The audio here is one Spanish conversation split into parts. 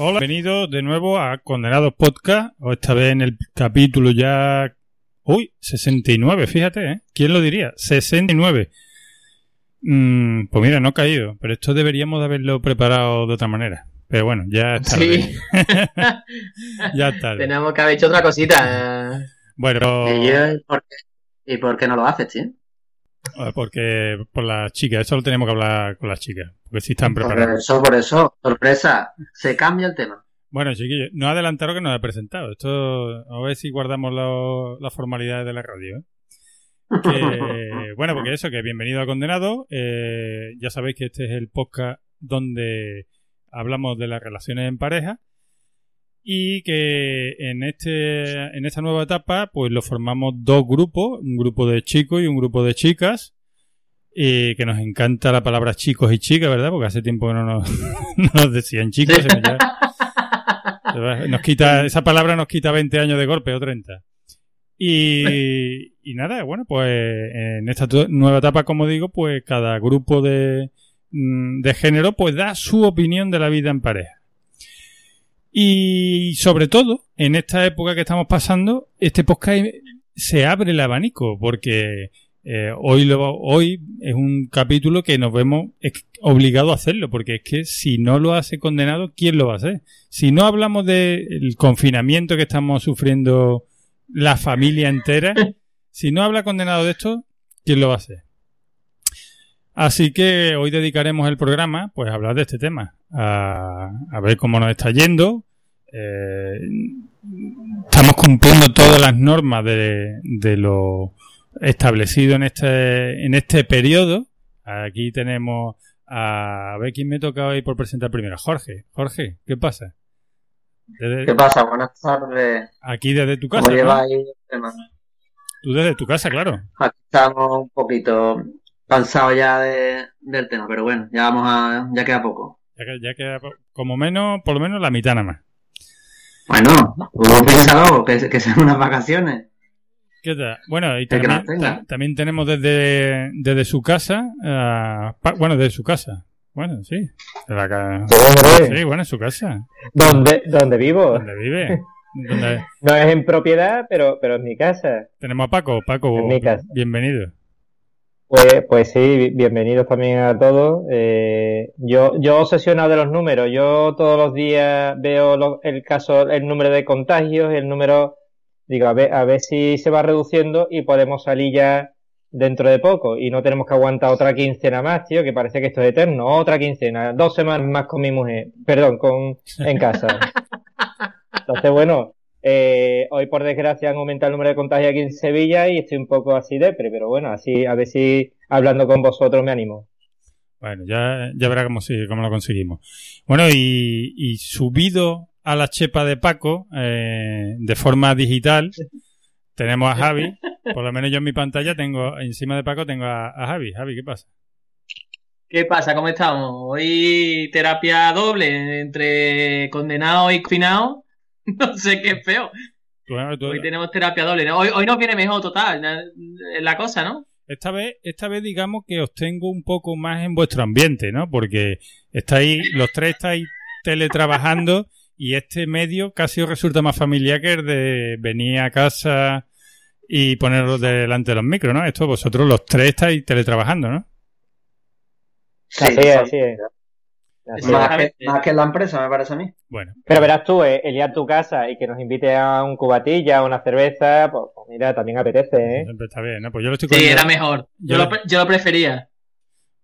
Hola, bienvenidos de nuevo a Condenados Podcast, o esta vez en el capítulo ya... Uy, 69, fíjate, ¿eh? ¿Quién lo diría? 69. Mm, pues mira, no ha caído, pero esto deberíamos de haberlo preparado de otra manera. Pero bueno, ya está. Sí. ya está. Tenemos que haber hecho otra cosita. Bueno, ¿Y, yo, ¿por qué, ¿Y por qué no lo haces, tío? Eh, porque por las chicas, eso lo tenemos que hablar con las chicas, porque si están Por preparadas. eso, por eso, sorpresa, se cambia el tema. Bueno, chiquillos, no adelantaros que nos ha presentado. Esto, a ver si guardamos lo- las formalidades de la radio. ¿eh? Que, bueno, porque eso, que bienvenido a Condenado. Eh, ya sabéis que este es el podcast donde hablamos de las relaciones en pareja y que en este en esta nueva etapa pues lo formamos dos grupos, un grupo de chicos y un grupo de chicas. Y que nos encanta la palabra chicos y chicas, ¿verdad? Porque hace tiempo que no nos, no nos decían chicos. ya- nos quita, esa palabra nos quita 20 años de golpe o 30. Y, y nada, bueno, pues en esta nueva etapa, como digo, pues cada grupo de, mm, de género pues da su opinión de la vida en pareja. Y sobre todo, en esta época que estamos pasando, este podcast se abre el abanico, porque eh, hoy, lo, hoy es un capítulo que nos vemos obligados a hacerlo, porque es que si no lo hace condenado, ¿quién lo va a hacer? Si no hablamos del confinamiento que estamos sufriendo la familia entera, si no habla condenado de esto, ¿quién lo va a hacer? Así que hoy dedicaremos el programa pues a hablar de este tema, a, a ver cómo nos está yendo. Eh, estamos cumpliendo todas las normas de, de lo establecido en este, en este periodo. Aquí tenemos a, a ver quién me toca hoy por presentar primero. Jorge, Jorge, ¿qué pasa? Desde- ¿Qué pasa? Buenas tardes. aquí desde tu casa. ¿Cómo ¿no? lleváis el tema? Tú desde tu casa, claro. Aquí estamos un poquito cansados ya de, del tema, pero bueno, ya vamos a, ya queda poco. Ya, ya queda como menos, por lo menos la mitad nada más. Bueno, tú piénsalo, que, que sean unas vacaciones. ¿Qué tal? Bueno, y que también, ta- también tenemos desde, desde su casa, ah, pa- bueno, desde su casa. Bueno, sí. De la Sí, bueno, en su casa. ¿Dónde, dónde vivo? Donde vive. No es en propiedad, pero, pero es mi casa. tenemos a Paco. Paco, En mi casa. bienvenido. Pues, pues sí, bi- bienvenidos también a todos. Eh, yo, yo obsesionado de los números. Yo todos los días veo lo- el caso, el número de contagios, el número, digo, a ver, a ver si se va reduciendo y podemos salir ya dentro de poco. Y no tenemos que aguantar otra quincena más, tío, que parece que esto es eterno. Otra quincena, dos semanas más con mi mujer, perdón, con, en casa. Entonces, bueno, eh, hoy por desgracia han aumentado el número de contagios aquí en Sevilla y estoy un poco así depre, pero bueno, así a ver si hablando con vosotros me animo. Bueno, ya, ya verá cómo, lo conseguimos. Bueno, y, y subido a la chepa de Paco, eh, de forma digital, tenemos a Javi. Por lo menos yo en mi pantalla tengo, encima de Paco tengo a, a Javi. Javi, ¿qué pasa? ¿Qué pasa? ¿Cómo estamos? Hoy terapia doble entre condenado y confinado. No sé qué es peor. Hoy tenemos terapia doble. ¿no? Hoy, hoy nos viene mejor total. La cosa, ¿no? Esta vez, esta vez digamos que os tengo un poco más en vuestro ambiente, ¿no? Porque estáis, los tres estáis teletrabajando y este medio casi os resulta más familiar que el de venir a casa y poneros delante de los micros, ¿no? Esto vosotros los tres estáis teletrabajando, ¿no? Sí, así es, así es. Más que, más que en la empresa, me parece a mí. Bueno, Pero verás tú, eh, el ir a tu casa y que nos invite a un cubatilla, a una cerveza, pues, pues mira, también apetece, ¿eh? siempre está bien, ¿no? Pues yo lo estoy Sí, era mejor. Yo, Yo- lo, pre- yo lo prefería.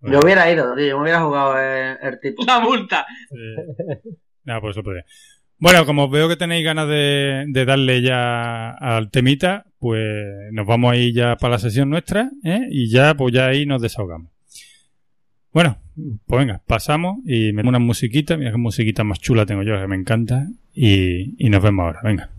Bueno, Yo hubiera ido, tío, yo me hubiera jugado el, el tipo. La multa. eh, nada, pues eso podría. Bueno, como veo que tenéis ganas de, de darle ya al temita, pues nos vamos a ir ya para la sesión nuestra, ¿eh? Y ya, pues ya ahí nos desahogamos. Bueno, pues venga, pasamos y me una musiquita, mira qué musiquita más chula tengo yo, que me encanta, y, y nos vemos ahora, venga.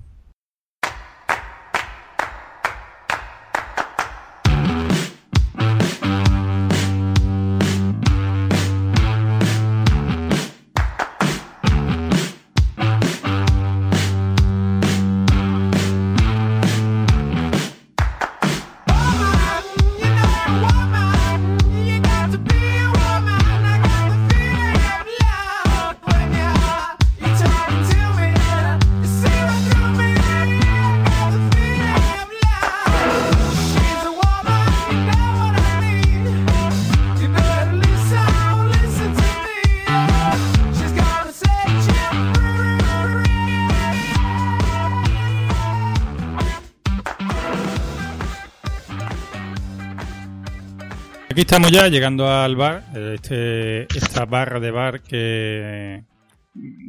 Aquí estamos ya llegando al bar, este, esta barra de bar que,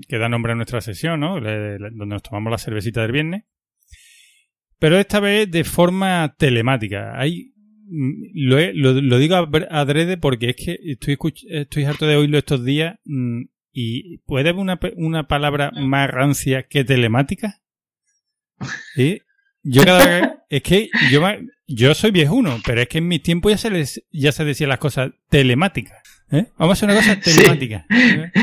que da nombre a nuestra sesión, ¿no? Donde nos tomamos la cervecita del viernes. Pero esta vez de forma telemática. Hay, mm, lo, lo, lo digo adrede porque es que estoy, estoy harto de oírlo estos días mm, y ¿puede haber una, una palabra más rancia que telemática? ¿Sí? Yo cada vez, es que yo, yo soy viejuno, pero es que en mis tiempos ya se les, ya se decían las cosas telemáticas. ¿eh? Vamos a hacer una cosa telemática.